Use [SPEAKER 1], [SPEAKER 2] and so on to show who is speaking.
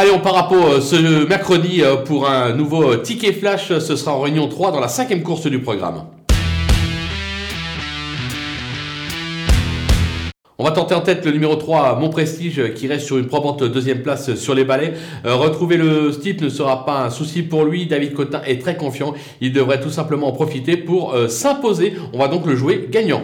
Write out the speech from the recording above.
[SPEAKER 1] Allez, on part à Pau euh, ce mercredi euh, pour un nouveau euh, ticket flash. Ce sera en réunion 3 dans la cinquième course du programme. On va tenter en tête le numéro 3, Mon Prestige, qui reste sur une probante deuxième place sur les balais. Retrouver le steep ne sera pas un souci pour lui. David Cotin est très confiant. Il devrait tout simplement en profiter pour s'imposer. On va donc le jouer gagnant.